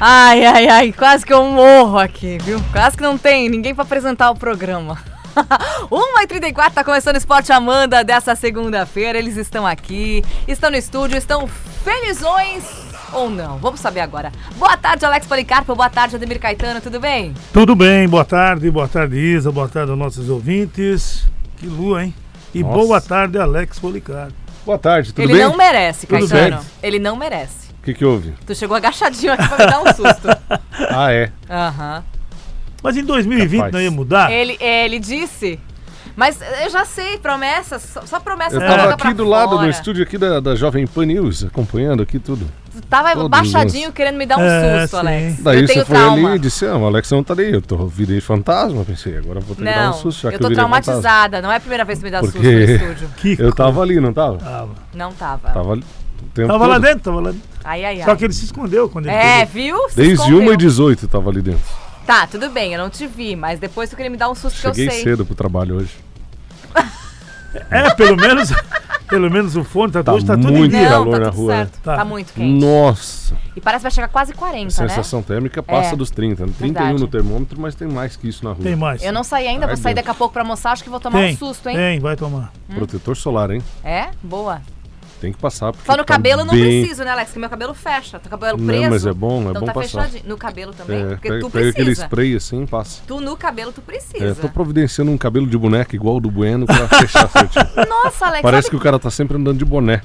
Ai, ai, ai, quase que eu morro aqui, viu? Quase que não tem ninguém pra apresentar o programa. 1h34, tá começando o Esporte Amanda dessa segunda-feira. Eles estão aqui, estão no estúdio, estão felizões ou não? Vamos saber agora. Boa tarde, Alex Policarpo. Boa tarde, Ademir Caetano. Tudo bem? Tudo bem. Boa tarde, boa tarde, Isa. Boa tarde aos nossos ouvintes. Que lua, hein? E Nossa. boa tarde, Alex Policarpo. Boa tarde, tudo Ele bem? não merece, Tudo Caetano. bem. Ele não merece. O que, que houve? Tu chegou agachadinho aqui pra me dar um susto. Ah, é. Aham. Mas em 2020 Capaz. não ia mudar? Ele, ele disse. Mas eu já sei, promessas, só, promessas Eu tava aqui do lado fora. no estúdio aqui da, da Jovem Pan News, acompanhando aqui tudo. Tu tava Todos baixadinho os- querendo me dar um É, susto, sim. Alex. Daí eu você foi trauma. ali e disse, ah, o Alex não tá ali, eu tô virei fantasma. Pensei, agora eu vou ter que dar Não, um susto, já eu que tô eu virei fantasma. traumatizada. Não é a primeira vez que me dá susto no Porque- estúdio. Que Eu tava ali, não tava? Tava, Não tava. Tava ali. Tempo tava lá todo. dentro, tava lá dentro. Ai, ai, ai. Só que ele se escondeu quando ele É, pegou. viu? Se Desde escondeu. 1h18 tava ali dentro. Tá, tudo bem, eu não te vi, mas depois tu queria me dar um susto que Cheguei eu sei. cedo pro trabalho hoje. É, pelo menos, pelo menos o fone tá, Tá hoje tá tudo em muito dia. Não, calor tá na rua, né? certo. Tá. Tá. muito quente. Nossa, E parece que vai chegar quase 40, né? sensação térmica passa É. dos 30. 31 Verdade. no termômetro, mas tem mais que isso na rua. Tem mais. Eu não saí ainda, Ai, vou sair Deus. daqui a pouco pra almoçar, acho que vou tomar tem, um susto, hein? Tem, vai tomar. Protetor solar, hein? É? Boa. Tem que passar. porque Só no tá cabelo eu não bem- preciso, né, Alex? Que meu cabelo fecha. Tá cabelo Não, preso. mas é bom, é então bom tá passar. fechadinho. No cabelo também? É, Porque pega, tu pega aquele precisa. spray assim, passa. Tu no cabelo tu É, precisa. tô providenciando um cabelo de boneca igual o do Bueno pra fechar certinho. Nossa, Alex, Parece sabe que o cara tá sempre andando de boné.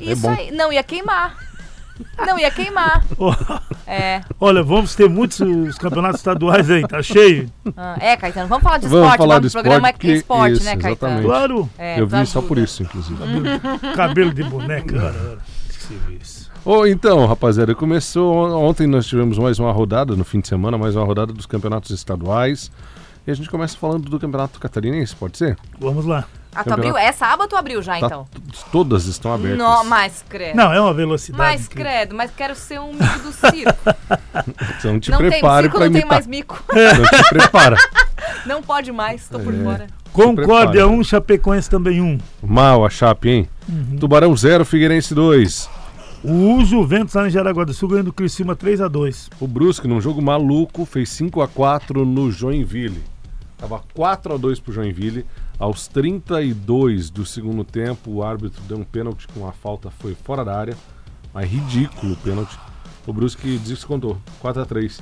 é isso bom. aí? Não ia queimar. Não ia queimar. É. Olha, vamos ter muitos os campeonatos estaduais aí, tá cheio. Ah, é, Caetano, vamos falar de Vamos esporte. falar o nome de do programa esporte, é esporte, isso, né, Caetano? exatamente. Claro, É, Eu vi só por ajuda. isso, inclusive. cabelo de boneca. Que serviço. Ô, então, rapaziada, começou. Ontem nós tivemos mais uma rodada, no fim de semana, mais uma rodada dos campeonatos estaduais. E a gente começa falando do campeonato catarinense, pode ser? Vamos lá. Ah, tu abriu? É sábado ou tu abriu já, Tá- então? todas estão abertas. Não, mais credo. Não, é uma velocidade. mais incrível. credo, mas quero ser um mico do circo. Então te não tem prepare circo, pra não tem imitar. mais mico. Então te prepara. Não pode mais, tô por É. fora. Concórdia prepara. 1, Chapecoense também 1. Mal a Chape, hein? Uhum. Tubarão 0, Figueirense 2. O Juventus lá em Jaraguá do Sul ganhando do Criciúma 3x2. O Brusque, num jogo maluco, fez 5 a 4 no Joinville. Tava 4 a 2 pro Joinville. Aos 32 do segundo tempo, o árbitro deu um pênalti com a falta foi fora da área. Mas ridículo o pênalti. O Brusque descontou, 4 a 3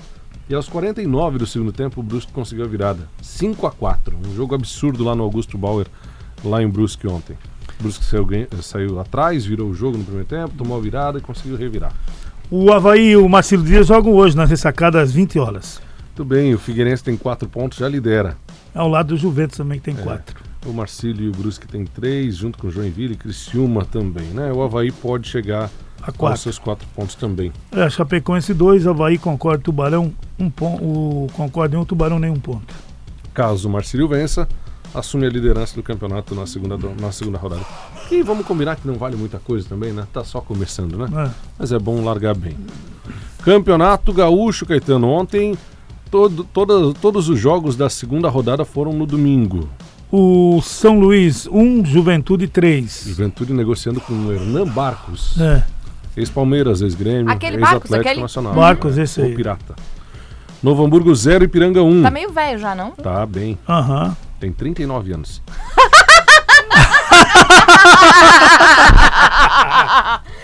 E aos 49 do segundo tempo, o Brusque conseguiu a virada. 5 a 4 Um jogo absurdo lá no Augusto Bauer, lá em Brusque ontem. O Brusque saiu, saiu atrás, virou o jogo no primeiro tempo, tomou a virada e conseguiu revirar. O Havaí e o Marcelo Dias jogam hoje na ressacada às 20 horas. Muito bem, o Figueirense tem 4 pontos, já lidera. Ao lado do Juventus também que tem É. 4. O Marcílio e o Brusque tem três, junto com o Joinville e Criciúma também, né? O Havaí pode chegar A aos 4. seus quatro pontos também. É, Chapecoense 2, Havaí, Concórdia, Tubarão, um ponto. O Concórdia 1, Tubarão nenhum ponto. Caso o Marcílio vença, assume a liderança do campeonato na segunda, na segunda rodada. E vamos combinar que não vale muita coisa também, né? Tá só começando, né? É. Mas é bom largar bem. Campeonato Gaúcho, Caetano. Ontem, todo, toda, todos os jogos da segunda rodada foram no domingo. O São Luís 1, Juventude 3. Juventude negociando com o Hernan Barcos. É, Ex-Palmeiras, ex-Grêmio, ex-Atlético aquele- Nacional. Barcos, esse O aí. Pirata. Novo Hamburgo 0 Ipiranga 1. Tá meio velho já, não? Tá bem. Aham. Tem 39 anos.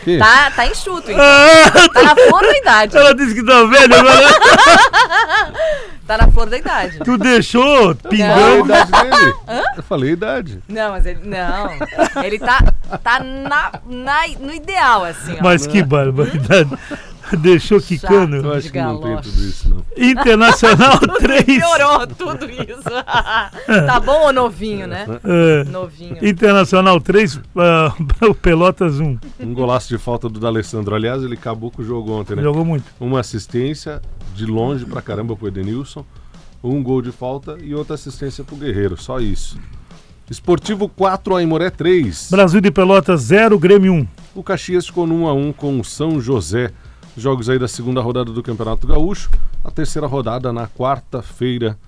que? Tá, tá enxuto, então. Tá na flor da idade. Ela disse que tá velho agora. Tá na flor da idade. tu deixou Falei a pingando. idade dele. Eu falei a idade. Não, mas ele. Não. Ele tá, tá na, na, no ideal, assim, ó. Mas que barbaridade. Deixou quicando. Eu acho que não tem tudo isso, não. Internacional 3. Piorou tudo isso. tá bom ou novinho, né? É, Novinho. Internacional 3, ah, o Pelotas 1. Um golaço de falta do D'Alessandro. Aliás, ele acabou com o jogo ontem, né? Jogou muito. Uma assistência de longe pra caramba pro Edenilson. Um gol de falta e outra assistência pro Guerreiro. Só isso. Esportivo 4, Aimoré 3. Brasil de Pelotas 0, Grêmio 1. O Caxias ficou no 1 a 1 com o São José. Jogos aí da segunda rodada do Campeonato Gaúcho. A terceira rodada na quarta-feira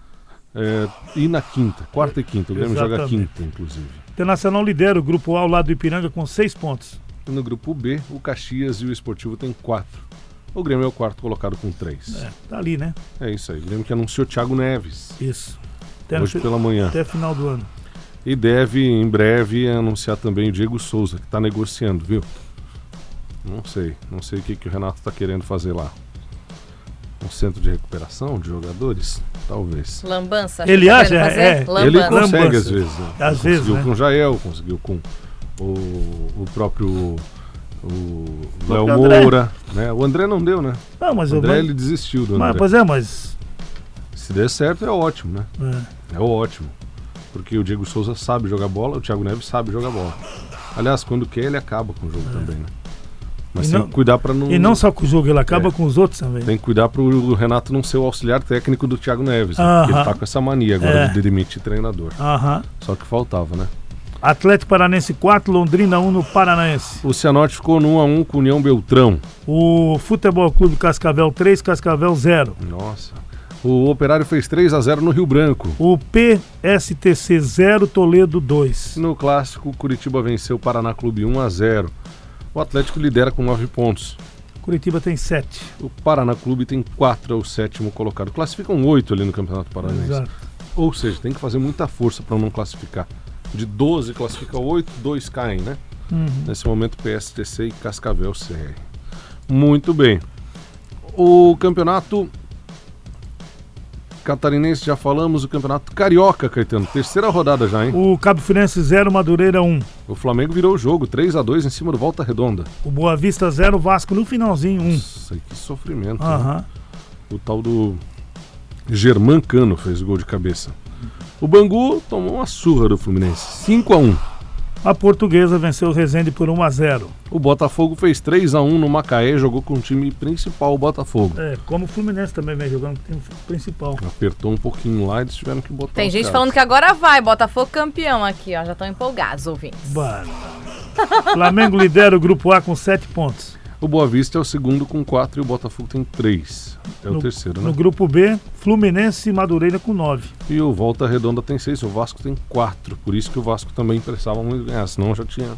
é, e na quinta. Quarta e quinta. O Grêmio joga Exatamente. quinta, inclusive. Internacional lidera o grupo A ao lado do Ipiranga com 6 pontos. No grupo B, o Caxias e o Esportivo têm quatro. O Grêmio é o quarto colocado com três. É, tá ali, né? É, isso aí. O Grêmio que anunciou Thiago Neves Isso. Até, hoje no, pela manhã. até final do ano. E deve, em breve, anunciar também o Diego Souza, que está negociando, viu? Não sei. Não sei o que, que o Renato está querendo fazer lá. Um centro de recuperação de jogadores? Talvez. Lambança. Ele tá acha, é. Ele consegue Lambança. às vezes. Né? Às vezes, conseguiu né? com o Jael, conseguiu com o, o próprio o Léo. Moura. Né? O André não deu, né? Não, mas O eu. André Mas, ele desistiu do mas, André. pois é, mas. Se der certo é ótimo, né? é. É ótimo. Porque o Diego Souza sabe jogar bola, o Thiago Neves sabe jogar bola. Aliás, quando quer, ele acaba com o jogo também, né? Mas E tem não- que cuidar para não. E não só com o jogo, ele acaba É. com os outros também. Tem que cuidar pro Renato não ser o auxiliar técnico do Thiago Neves. Né? Porque ele tá com essa mania agora É. de demitir treinador. Aham. Só que faltava, né? Atlético Paranense 4, Londrina 1 no Paranaense. O Cianorte ficou no 1x1 com o União Beltrão. O Futebol Clube Cascavel 3, Cascavel 0. Nossa. O Operário fez 3 a 0 no Rio Branco. O PSTC 0, Toledo 2. No clássico, Curitiba venceu o Paraná Clube 1 a 0. O Atlético lidera com 9 pontos. Curitiba tem 7. O Paraná Clube tem 4, é o sétimo colocado. Classificam 8 ali no Campeonato Paranaense. Exato. Ou seja, tem que fazer muita força para não classificar. De 12 classifica 8, 2 caem, né? Uhum. Nesse momento, PSTC e Cascavel CR. Muito bem. O campeonato catarinense, já falamos, o campeonato carioca, Caetano. Terceira rodada já, hein? O Cabo Firense 0, Madureira 1. O Flamengo virou o jogo, 3 a 2 em cima do Volta Redonda. O Boa Vista 0, Vasco no finalzinho 1. Nossa, que sofrimento. né? Aham. O tal do Germán Cano fez o gol de cabeça. O Bangu tomou uma surra do Fluminense, 5 a 1 A Portuguesa venceu o Resende por 1 a 0. O Botafogo fez 3 a 1 no Macaé, jogou com o time principal, o Botafogo. É, como o Fluminense também vem jogando com o time principal. Apertou um pouquinho lá e eles tiveram que botar Tem gente caras. falando que agora vai. Botafogo campeão aqui, ó. Já estão empolgados, ouvintes. Bana. Flamengo lidera o grupo A com 7 pontos. O Boa Vista é o segundo com 4 e o Botafogo tem 3. É o No- terceiro, né? No grupo B, Fluminense e Madureira com 9. E o Volta Redonda tem 6, o Vasco tem 4. Por isso que o Vasco também precisava muito ganhar, senão já tinha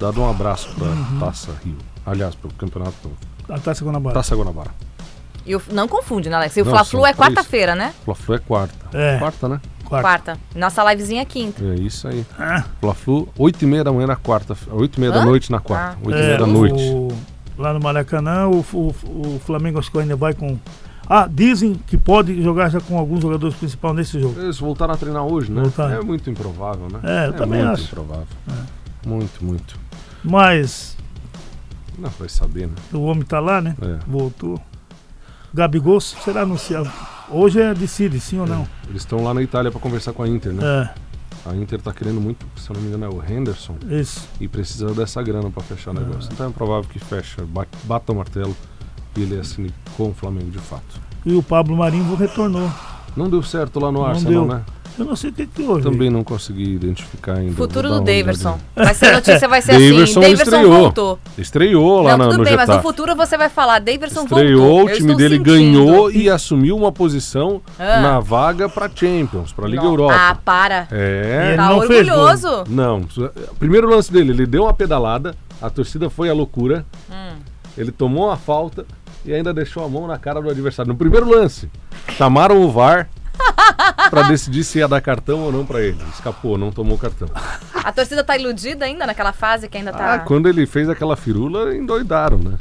dado um abraço pra Uhum. Taça Rio. Aliás, pro campeonato A Taça Guanabara. Taça Guanabara. E o, não confunde, né, Alex? E o Fla-Flu é três. quarta-feira, né? Fla-Flu é quarta. É. Quarta, né? Quarto. Quarta. Nossa livezinha é quinta. É isso aí. Ah, Fla-Flu, 8 e meia da manhã na quarta. 8 e meia da Hã? noite na quarta. Ah. 8 e é, meia da noite. o- lá no Maracanã, o, o- o Flamengo acho que ainda vai com. Ah, dizem que pode jogar já com alguns jogadores principais nesse jogo. Eles voltaram a treinar hoje, né? Voltaram. É muito improvável, né? É, eu também muito acho. improvável. Muito, muito. Mas Não, vai saber, né? o homem tá lá, né? É. Voltou. Gabigol será anunciado. Hoje é decide, sim ou não. Eles estão lá na Itália pra conversar com a Inter, né? É, A Inter tá querendo muito, se eu não me engano, é o Henderson. isso. E precisa dessa grana pra fechar o negócio. Então é provável que feche, ba- bata o martelo e ele assine com o Flamengo de fato. E o Pablo Marinho retornou. Não deu certo lá no Não Arsenal, deu. né? Eu não sei o que, que houve. Também não consegui identificar ainda. Futuro do Daverson. Vai ser a notícia, vai ser assim. Daverson Daverson estreou. voltou. Estreou lá não, na, tudo no bem, mas no futuro você vai falar. Daverson Estreou, voltou. o time dele sentindo. ganhou e assumiu uma posição Ah. na vaga pra Champions, pra Liga Não. Europa. Ah, para. É. Ele Tá não fez gol. orgulhoso. Não, primeiro lance dele, ele deu uma pedalada, a torcida foi à loucura, Hum. ele tomou uma falta e ainda deixou a mão na cara do adversário. No primeiro lance, chamaram o VAR pra decidir se ia dar cartão ou não pra ele. Escapou, não tomou cartão. A torcida tá iludida ainda naquela fase que ainda tá. Ah, quando ele fez aquela firula, endoidaram, né?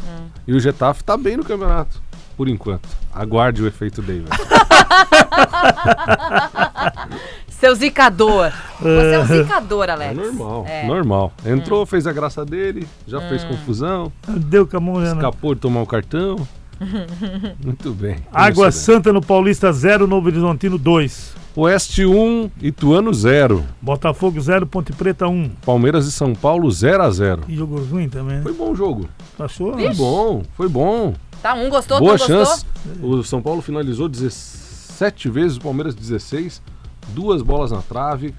E o Getafe tá bem no campeonato, por enquanto. Aguarde o efeito Davis. Seu zicador. Você é um zicador, É Alex. normal, É. normal. Entrou, fez a graça dele, já fez confusão, Deu com a mão não. escapou de tomar o cartão. Muito bem. Água? Santa no Paulista 0, Novo Horizontino 2. Oeste 1, Ituano 0. Botafogo 0, Ponte Preta 1. Palmeiras e São Paulo 0 a 0 E jogo ruim também. Foi bom o jogo. Achou? Foi bom, foi bom. Tá, um gostou, Boa chance. gostou. O São Paulo finalizou 17 vezes, o Palmeiras 16. Duas bolas na trave.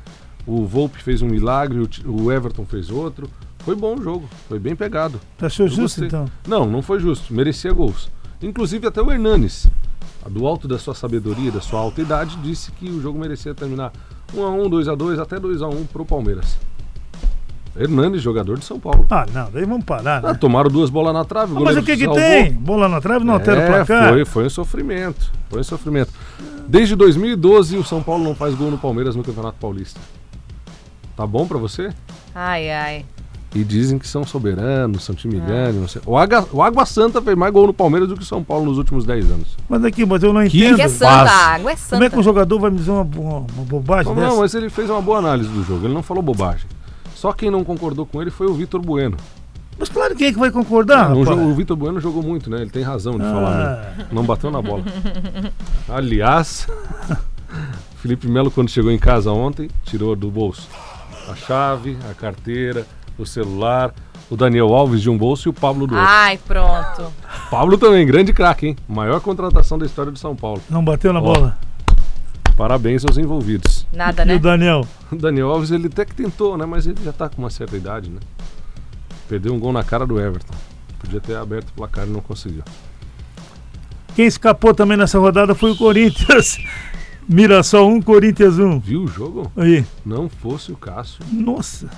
O Volpe fez um milagre, o Everton fez outro. Foi bom o jogo, foi bem pegado. Achou Eu justo gostei. então? Não, não foi justo. Merecia gols. Inclusive até o Hernanes, do alto da sua sabedoria, da sua alta idade, disse que o jogo merecia terminar 1 a 1, 2 a 2, até 2 a 1 pro Palmeiras. Hernandes, jogador de São Paulo. Ah, não, daí vamos parar, Ah, né? tomaram duas bolas na trave. Ah, mas o que que salvou. tem? Bola na trave não altera o É, placar. Foi, foi um sofrimento. Foi um sofrimento. Desde 2012, o São Paulo não faz gol no Palmeiras no Campeonato Paulista. Tá bom pra você? Ai, ai. E dizem que são soberanos, são time grande. Não sei. O, Água, o Água Santa fez mais gol no Palmeiras do que o São Paulo nos últimos 10 anos. Mas aqui, mas eu não Que entendo. Que é santa, a água é santa. Como é que um jogador vai me dizer uma, uma, uma bobagem Não, dessa? mas ele fez uma boa análise do jogo. Ele não falou bobagem. Só quem não concordou com ele foi o Vitor Bueno. Mas claro, quem é que vai concordar, jogo- o Vitor Bueno jogou muito, né? Ele tem razão de falar, Ah. né? Não bateu na bola. Aliás, Felipe Melo, quando chegou em casa ontem, tirou do bolso a chave, a carteira, o celular, o Daniel Alves de um bolso e o Pablo do outro. Ai, pronto. Pablo também, grande craque, hein? Maior contratação da história de São Paulo. Não bateu na Ó. bola. Parabéns aos envolvidos. Nada, E né? o Daniel? O Daniel Alves, ele até que tentou, né? Mas ele já tá com uma certa idade, né? Perdeu um gol na cara do Everton. Podia ter aberto o placar e não conseguiu. Quem escapou também nessa rodada foi o Corinthians. Mirassol 1, Corinthians 1. Viu o jogo? Aí. Não fosse o Cássio, Nossa,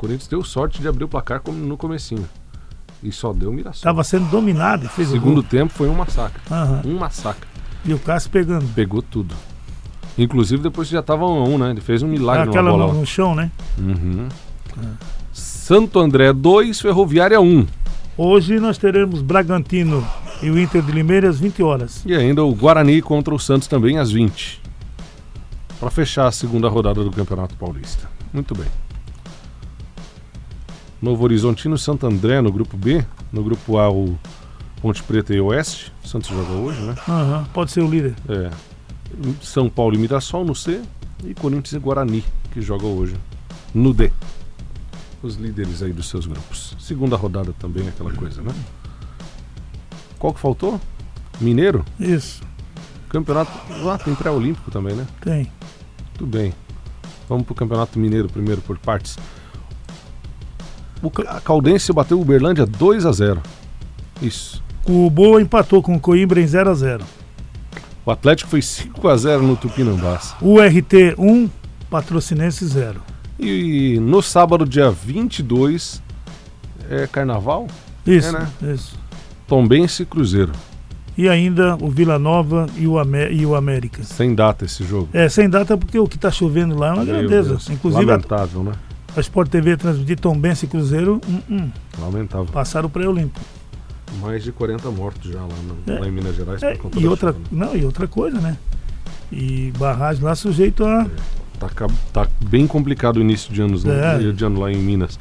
Corinthians deu sorte de abrir o placar como no comecinho. E só deu Mirassol. tava sendo dominado e fez o Segundo gol. tempo foi um massacre. Aham. Um massacre. E o Cássio pegando. Pegou tudo. Inclusive depois já tava 1 a 1, né? Ele fez um milagre numa Aquela bola no, chão, né? Uhum. Santo André 2, Ferroviária 1. Hoje nós teremos Bragantino e o Inter de Limeira às 20 horas. E ainda o Guarani contra o Santos também às 20. Para fechar a segunda rodada do Campeonato Paulista. Muito bem. Novo Horizontino e Santo André no grupo B. No grupo A, o Ponte Preta e Oeste. O Santos joga hoje, né? Aham, Pode ser o líder. É. São Paulo e Mirassol no C. E Corinthians e Guarani, que joga hoje no D. Os líderes aí dos seus grupos. Segunda rodada também, aquela coisa, né? Qual que faltou? Mineiro? Isso, Campeonato. Ah, tem pré-olímpico também, né? tem. Tudo bem. Vamos pro Campeonato Mineiro primeiro, por partes. O Caldense bateu o Uberlândia 2 a 0 Isso. O Boa empatou com o Coimbra em 0 a 0 O Atlético foi 5 a 0 no Tupinambás. O RT 1, Patrocinense 0. E no sábado, dia 22, é carnaval? Isso, É, né? isso. Tombense e Cruzeiro. E ainda o Vila Nova e o, Amé- e o América. Sem data esse jogo. É, sem data porque o que está chovendo lá é uma Meu grandeza. Deus. Inclusive Lamentável, né? A Sport TV transmitir Tombense e Cruzeiro, hum, hum, Lamentável. passaram o pré-olímpico. Mais de 40 mortos já lá, no- É. lá em Minas Gerais É, e, outra, chuva, né? não, e outra coisa, né? E barragem lá sujeito a. Tá, ca- tá bem complicado o início de anos, né? É. de ano lá em Minas.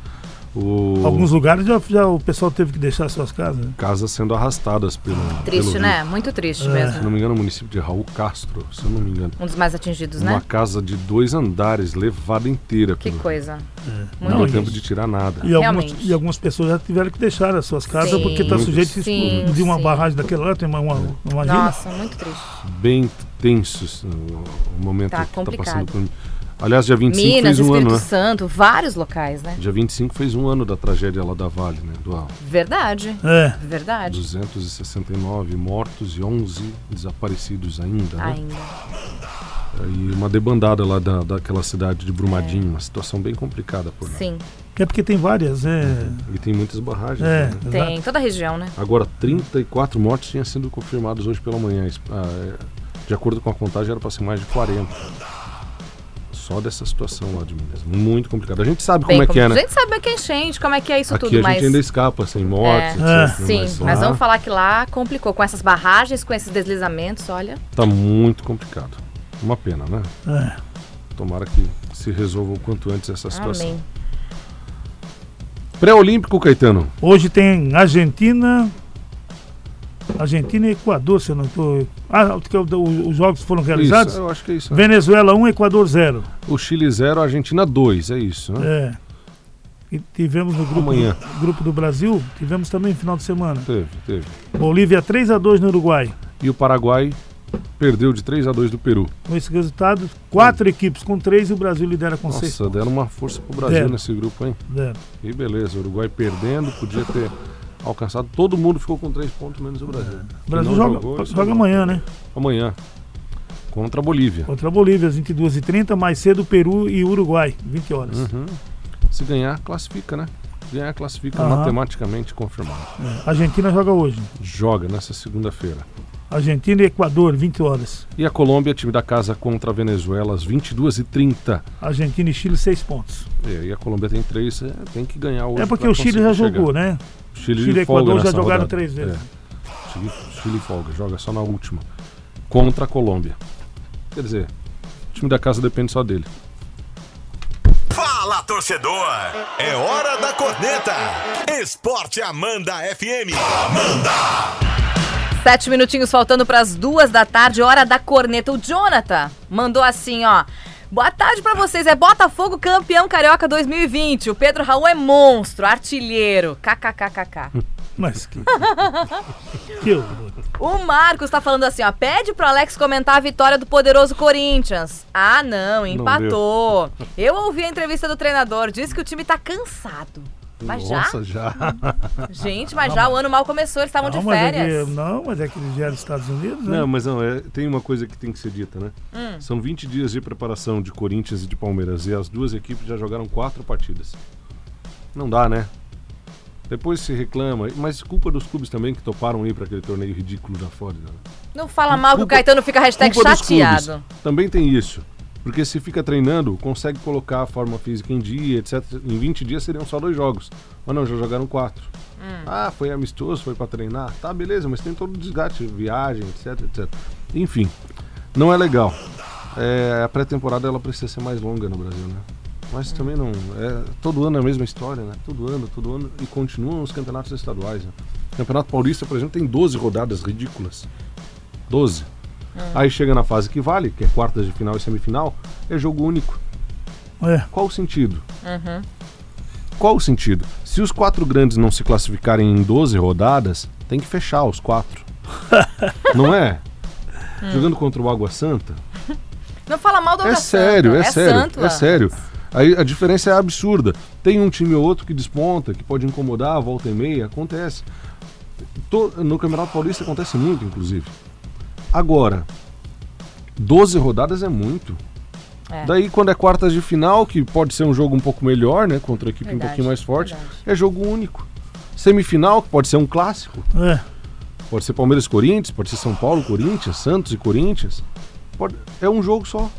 O... Alguns lugares já, já o pessoal teve que deixar suas casas. né? casas sendo arrastadas pelo. Triste, pelo né? Muito triste É. Se mesmo. não me engano, o município de Raul Castro, se eu não me engano. Um dos mais atingidos, Uma né? casa de dois andares, levada inteira. Que pelo coisa. Não Muito deu tempo de tirar nada. E algumas, e algumas pessoas já tiveram que deixar as suas casas Sim. porque está sujeito a Sim, explodir uma sim. barragem daquela lá, tem uma, uma, imagina. Nossa, muito triste. Bem tensos o, o momento Tá que está passando por. Aliás, dia 25 Minas, fez um Espírito ano, né? Santo, vários locais, né? Dia 25 fez um ano da tragédia lá da Vale, né? Do Verdade. É, Verdade. 269 mortos e 11 desaparecidos ainda, né? Ainda. E uma debandada lá da, daquela cidade de Brumadinho, uma situação bem complicada por lá. Sim. é porque tem várias, é. E tem muitas barragens. É, né? Tem. exato. Toda a região, né? Agora, 34 mortes tinham sido confirmados hoje pela manhã. Ah, é, De acordo com a contagem, era para ser mais de 40. Só dessa situação lá de Minas. Muito complicado. A gente sabe Bem, como é que é, A né? gente sabe que é enchente, como é que é isso Aqui tudo, a gente ainda escapa sem mortes, É. etc. Sim, mas, mas lá vamos falar que lá complicou. Com essas barragens, com esses deslizamentos, olha. Tá muito complicado. Uma pena, né? é. Tomara que se resolva o quanto antes essa situação. Amém. Pré-olímpico, Caetano. Hoje tem Argentina. Argentina e Equador, se eu não estou. Ah, é o- o- os jogos foram realizados? Isso, eu acho que é isso. Venezuela 1, Equador 0. O Chile 0, Argentina 2, é isso, né? É. E tivemos no grupo, Amanhã. grupo do Brasil, tivemos também no final de semana. Teve, teve. Bolívia 3 a 2 no Uruguai. E o Paraguai perdeu de 3 a 2 do Peru. Com esse resultado, quatro equipes com três e o Brasil lidera com seis. Nossa, deram uma força pro Brasil Deram. nesse grupo, hein? Deram. E beleza, o Uruguai perdendo, podia ter alcançado. Todo mundo ficou com 3 pontos, menos o Brasil. O Brasil não joga, jogou, joga é amanhã, né? Amanhã. Contra a Bolívia. Contra a Bolívia, às 22h30, mais cedo Peru e Uruguai, 20 horas. Uhum. Se ganhar, classifica, né? Ganhar, classifica Aham. matematicamente confirmado. É. A Argentina joga hoje. Joga nessa segunda-feira. Argentina e Equador, 20 horas. E a Colômbia, time da casa contra a Venezuela, às 22h30. Argentina e Chile, 6 pontos. É, e a Colômbia tem três, é, tem que ganhar hoje. É porque o Chile já conseguir jogou, chegar. né? O Chile, Chile e Equador já jogaram rodada. três vezes. É. Chile, Chile folga, joga só na última. Contra a Colômbia. Quer dizer, o time da casa depende só dele. Fala, torcedor! É hora da corneta! Esporte Amanda FM. Sete minutinhos faltando para as duas da tarde, hora da corneta. O Jonathan mandou assim, ó. Boa tarde pra vocês, é Botafogo campeão carioca 2020. O Pedro Raul é monstro, artilheiro. KKKKK. Mas que. que horror. O Marcos tá falando assim, ó. Pede pro Alex comentar a vitória do poderoso Corinthians. Ah, não, empatou. Eu ouvi a entrevista do treinador, disse que o time tá cansado. Mas Nossa, já. já? Gente, mas já o ano mal começou, eles estavam de mas é férias. que, não, mas é que eles vieram dos Estados Unidos, né? Não, mas não, é, tem uma coisa que tem que ser dita, né? Hum. São 20 dias de preparação de Corinthians e de Palmeiras e as duas equipes já jogaram quatro partidas. Não dá, né? Depois se reclama, mas culpa dos clubes também que toparam ir para aquele torneio ridículo da Flórida. né? Não fala mal que o Culpa- Caetano fica hashtag Culpa chateado. Também tem isso. Porque se fica treinando, consegue colocar a forma física em dia, etc. Em 20 dias seriam só dois jogos. Mas não, já jogaram quatro. Hum. Ah, foi amistoso, foi pra treinar. Tá, beleza, mas tem todo o desgaste, viagem, etc, etc. Enfim, não é legal. É, a pré-temporada ela precisa ser mais longa no Brasil, né? Mas também não. É, todo ano é a mesma história, né? Todo ano, todo ano. E continuam os campeonatos estaduais. Né? O Campeonato Paulista, por exemplo, tem 12 rodadas ridículas. 12. Aí chega na fase que vale, que é quartas de final e semifinal, é jogo único. É. Qual o sentido? Uhum. Qual o sentido? Se os quatro grandes não se classificarem em 12 rodadas, tem que fechar os quatro. não é? Jogando contra o Água Santa? Não fala mal do É Água sério, Santa. é, sério, santo, é sério. Aí a diferença é absurda. Tem um time ou outro que desponta, que pode incomodar, volta e meia, acontece. To- No Campeonato Paulista acontece muito, inclusive. Agora, 12 rodadas é muito. É. Daí, quando é quartas de final, que pode ser um jogo um pouco melhor, né? Contra a equipe um Verdade, pouquinho mais forte, verdade. é jogo único. Semifinal, que pode ser um clássico. É. Pode ser Palmeiras e Corinthians, pode ser São Paulo e Corinthians, Santos e Corinthians. Pode- É um jogo só.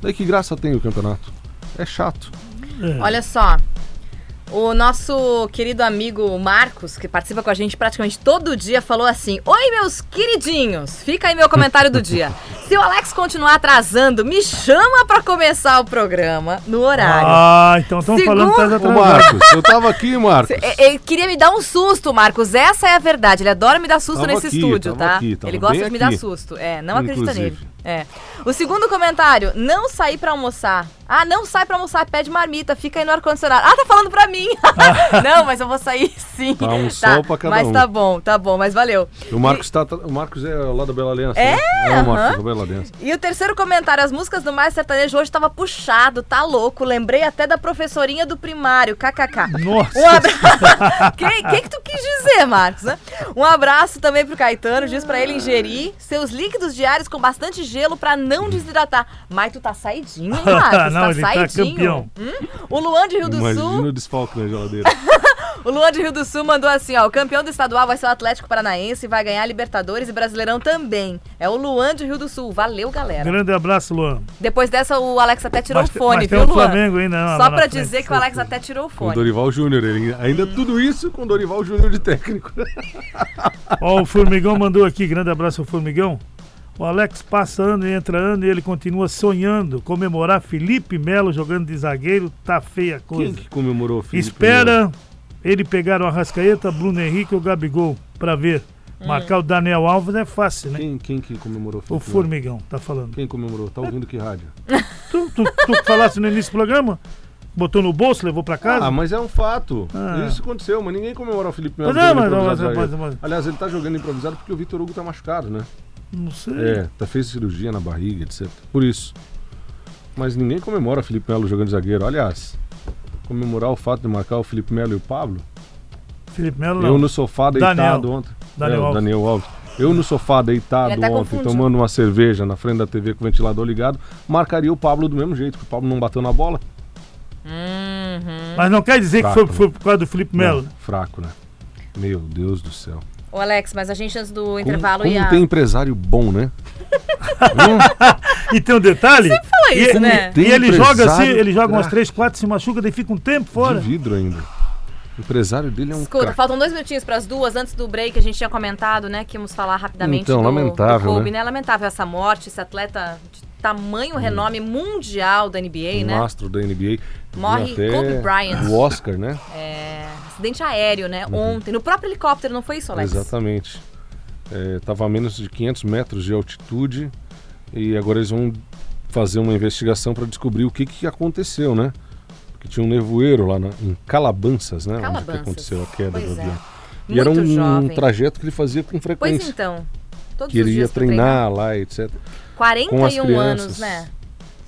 Daí que graça tem o campeonato? É chato. é. Olha só. O nosso querido amigo Marcos, que participa com a gente praticamente todo dia, falou assim: Oi, meus queridinhos! Fica aí meu comentário do dia. Se o Alex continuar atrasando, me chama pra começar o programa no horário. Ah, então estão falando que tá Segundo- Ô atrasado. Marcos, eu tava aqui, Marcos. Ele queria me dar um susto, Marcos. Essa é a verdade. Ele adora me dar susto Tava nesse aqui, estúdio, tá? aqui, Ele gosta de me dar aqui. susto. É, não acredita Inclusive. nele. É. O segundo comentário: não sair pra almoçar. Ah, não sai pra almoçar, pede marmita, fica aí no ar-condicionado. Ah, tá falando pra mim. não, mas eu vou sair sim. Tá um sol pra cada Mas um. tá bom, tá bom, mas valeu. O Marcos, tá, o Marcos é lá da Bela Aliança. É, né? É o Marcos aham. da Bela Aliança. E o terceiro comentário, as músicas do Mais Sertanejo hoje tava puxado, tá louco. Lembrei até da professorinha do primário, kkk. Nossa. Um abraço. Quem que, que tu quis dizer, Marcos? né? Um abraço também pro Caetano. Diz pra ele ingerir seus líquidos diários com bastante gelo pra não desidratar. Mas tu tá saidinho, hein, Marcos? Não, tá ele tá saidinho. campeão. Hum? O Luan de Rio do Imagina Sul. o desfalque na geladeira. O Luan de Rio do Sul mandou assim, ó. O campeão do estadual vai ser o Atlético Paranaense e vai ganhar Libertadores e Brasileirão também. É o Luan de Rio do Sul. Valeu, galera. Grande abraço, Luan. Depois dessa, o Alex até tirou Mas o fone, mas tem viu, o Luan? Flamengo ainda, não, Só lá na pra frente. dizer que o Alex até tirou o Com fone. Dorival Júnior. ele- Ainda tudo isso com Dorival Júnior de técnico. Ó, o Formigão mandou aqui, grande abraço ao Formigão. O Alex passa ano e entra ano e ele continua sonhando comemorar Felipe Melo jogando de zagueiro, tá feia a Quem coisa. que comemorou o Felipe Melo? Espera ele pegar o Arrascaeta, Bruno Henrique ou Gabigol pra ver. Marcar o Daniel Alves é fácil, né? Quem, quem que comemorou o O Felipe Melo? Formigão tá falando. Quem comemorou? Tá ouvindo que rádio? Tu, tu, tu falasse no início do programa? Botou no bolso, levou pra casa? Ah, mas é um fato. Ah. Isso aconteceu, mas ninguém comemorou o Felipe Melo. Mas mas- mas- mas- mas- Aliás, ele tá jogando improvisado porque o Vitor Hugo tá machucado, né? Não sei. É, tá fez cirurgia na barriga, etc. Por isso. Mas ninguém comemora o Felipe Melo jogando zagueiro. Aliás, comemorar o fato de marcar o Felipe Melo e o Pablo. Felipe Melo Eu não. no sofá deitado Daniel. ontem. Daniel é, Alves. Daniel Alves. Eu no sofá deitado até ontem, tomando uma cerveja na frente da TV com o ventilador ligado, marcaria o Pablo do mesmo jeito, porque o Pablo não bateu na bola. Hum. Mas não quer dizer que Fraco, foi, foi por causa do Felipe Melo. Não, fraco, né? Meu Deus do céu. Ô, Alex, mas a gente antes do Como, intervalo como ia. tem empresário bom, né? Hum, E tem um detalhe. Fala e, isso, né? E ele joga assim, ele joga umas craque. 3, 4, se machuca, daí fica um tempo fora. de vidro ainda. O empresário dele é um Escuta, craque. faltam dois minutinhos para as duas. Antes do break, a gente tinha comentado, né, que íamos falar rapidamente Então, do, lamentável, do Kobe, né? né? Lamentável essa morte, esse atleta de tamanho renome mundial da NBA, um né? astro da NBA. Morre Até Kobe Bryant. O Oscar, né? É, acidente aéreo, né? Ontem, no próprio helicóptero, não foi isso, Alex? Exatamente. Estava a menos de 500 metros de altitude e agora eles vão fazer uma investigação para descobrir o que, que aconteceu, né? Porque tinha um nevoeiro lá na- em Calabanças, né? Onde que Calabanças. aconteceu a queda Pois do é. avião. E Muito era um, jovem. trajeto que ele fazia com Pois frequência. então. Todos que ele ia pra treinar lá, etc. com as 41 crianças. anos, né?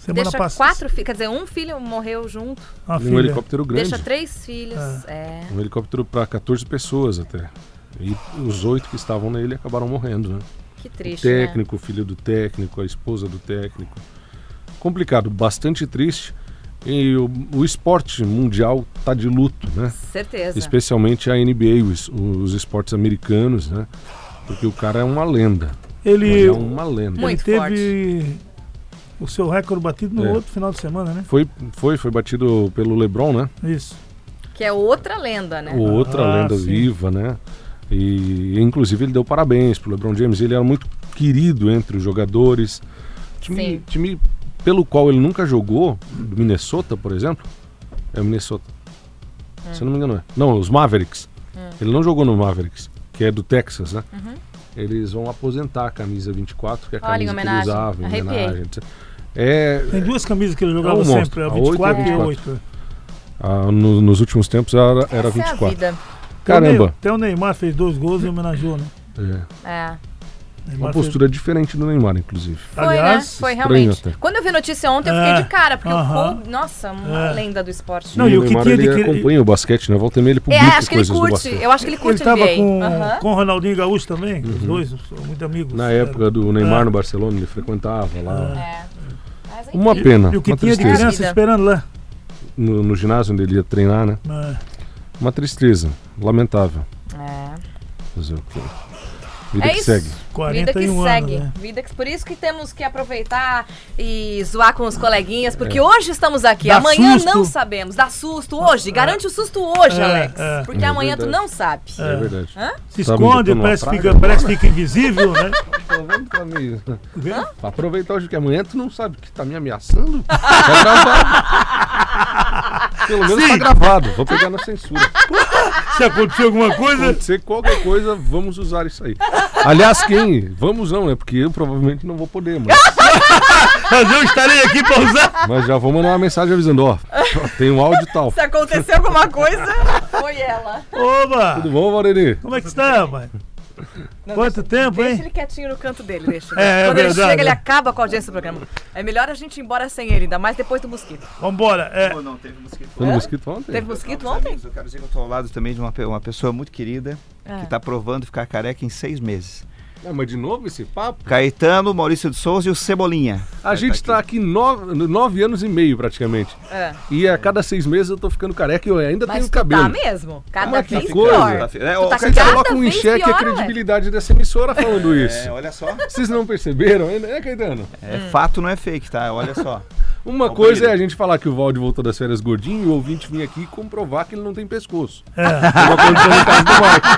Semana Deixa passada. quatro filhos, quer dizer, um filho morreu junto. Uma Um filha. helicóptero grande. Deixa três filhos. É. Um helicóptero para 14 pessoas até. E os oito que estavam nele acabaram morrendo, né? Que O triste, né? técnico, o filho do técnico, a esposa do técnico. Complicado, bastante triste. E o, o esporte mundial tá de luto, né? Certeza. Especialmente a NBA, os, os esportes americanos, né? Porque o cara é uma lenda. Ele, Ele é uma lenda. Muito ele teve o seu recorde batido no É. outro final de semana, né? Foi, foi, foi batido pelo LeBron, né? Isso. Que é outra lenda, né? Outra Ah, lenda sim. viva, né? E inclusive ele deu parabéns pro LeBron James. Ele era muito querido entre os jogadores. Time, Sim. time pelo qual ele nunca jogou, do Minnesota, por exemplo, é o Minnesota. Hum. Se eu não me engano, é. Não, os Mavericks. Ele não jogou no Mavericks, que é do Texas, né? Eles vão aposentar a camisa 24, que é a Uhum. Olha, em camisa que ele usava, em homenagem, etc. É, Tem duas camisas que ele jogava É um sempre, a A oito e a 24 e a 24. 8. ah, no- nos últimos tempos era, era Essa 24. é a vida. Caramba! Até o Neymar fez dois gols e homenageou, né? É. É. Neymar Uma postura diferente do Neymar, inclusive. Foi, Aliás, né? Foi realmente. até. Quando eu vi notícia ontem, eu fiquei É, de cara, porque aham. o Kobe, nossa, uma É. lenda do esporte. Não, e e o o que Neymar de ele que- acompanha o basquete, né? Volta e meia ele É, publica acho que ele curte. Eu acho que ele Ele curte estava NBA. com, Aham. com o Ronaldinho Gaúcho também, os dois são muito amigos. Na É. época do Neymar É. no Barcelona, ele frequentava lá. É. Uma pena, E o que uma tinha de tristeza. criança Vida. esperando lá. No, no ginásio onde ele ia treinar, né? É. Uma tristeza, lamentável. É. Fazer o quê? Vida É que isso. segue. Vida que 41 segue. anos, né? Vida que, por isso que temos que aproveitar e zoar com os coleguinhas, porque hoje estamos aqui. Dá amanhã susto. não sabemos. Dá susto hoje. Garante o susto hoje, É, Alex. é. Porque É amanhã tu verdade. não sabe. É, verdade. Hã? Se esconde, parece, que praia, fica, parece que fica invisível, né? Aproveita pra aproveitar hoje que amanhã tu não sabe que tá me ameaçando. Tá gravado. Pelo menos tá gravado. Vou pegar na censura. Se acontecer alguma coisa, acontecer qualquer coisa, vamos usar isso aí. Aliás, quem? Vamos não, né? Porque eu provavelmente não vou poder, mas, mas eu estarei aqui pra usar. mas já vou mandar uma mensagem avisando, ó, tem um áudio tal. Se acontecer alguma coisa, foi ela. Oba! Tudo bom, Valeni? Como é que está, rapaz? Quanto tempo, Deixa hein? ele quietinho no canto dele, deixa. É, é Quando ele verdade, chega, ele é. acaba com a audiência do programa. É melhor a gente ir embora sem ele, ainda mais depois do mosquito. Vambora. É, Não, não, teve mosquito. Foi no mosquito ontem? Teve mosquito ontem? amigos, Eu quero dizer que eu estou ao lado também de uma, uma pessoa muito querida É. que está provando ficar careca em seis meses. Mas de novo esse papo? Caetano, Maurício de Souza e o Cebolinha. A gente tá aqui nove, nove anos e meio praticamente. É. E a cada seis meses eu tô ficando careca e eu ainda Mas tenho tu cabelo. tá mesmo. Cada Mas que vez coisa. pior. É, Tu tá Vocês colocam em xeque pior, a ué. credibilidade dessa emissora falando isso. É, olha só. Vocês não perceberam ainda, né, Caetano? É Hum. fato, não é fake, tá? Olha só. Uma coisa é a gente falar que o Valde voltou das férias gordinho e o ouvinte vir aqui comprovar que ele não tem pescoço. é. Como aconteceu no caso do Marcos.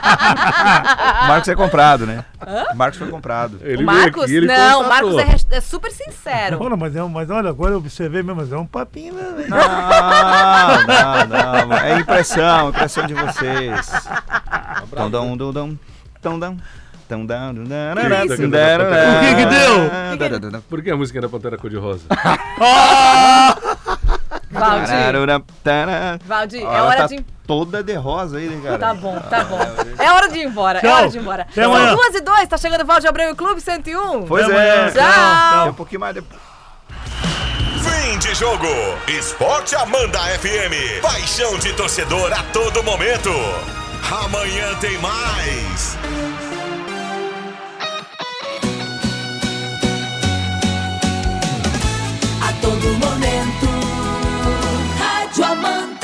O Marcos é comprado, né? O Marcos foi comprado. Ele O Marcos, aqui, ele não, o constatou. Marcos é, é super sincero. Ora, mas, é, um- mas olha, agora eu observei mesmo, mas é um papinho, né? Não, não, não. É impressão, impressão de vocês. Tão, dão, dão, dão, tão, dão. O que que deu? Por que a música da Pantera Cor-de-Rosa? Valdir. Valdir, é hora tá de... toda de rosa aí, né, cara? Tá bom, tá bom. É hora de ir embora, é Tchau. hora de ir embora. Até amanhã. São duas e dois, tá chegando o Valdir Abreu Clube 101. Pois Até é. amanhã. Tchau. Tem um pouquinho mais depois. Fim de jogo. Esporte Amanda FM. Paixão de torcedor a todo momento. Amanhã tem mais. Do momento. Rádio Amanda.